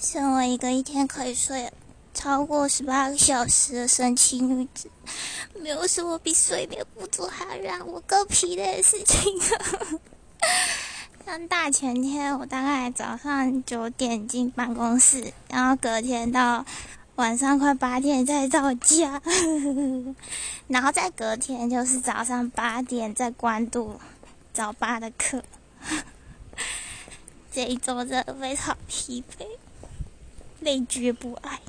身为一个一天可以睡超过十八个小时的神奇女子，没有什么比睡眠不足还让我更疲累的事情了。像大前天，我大概早上九点进办公室，然后隔天到晚上快八点才到家，然后再隔天就是早上八点在关渡早八的课。这一周真的非常疲惫。累觉不爱。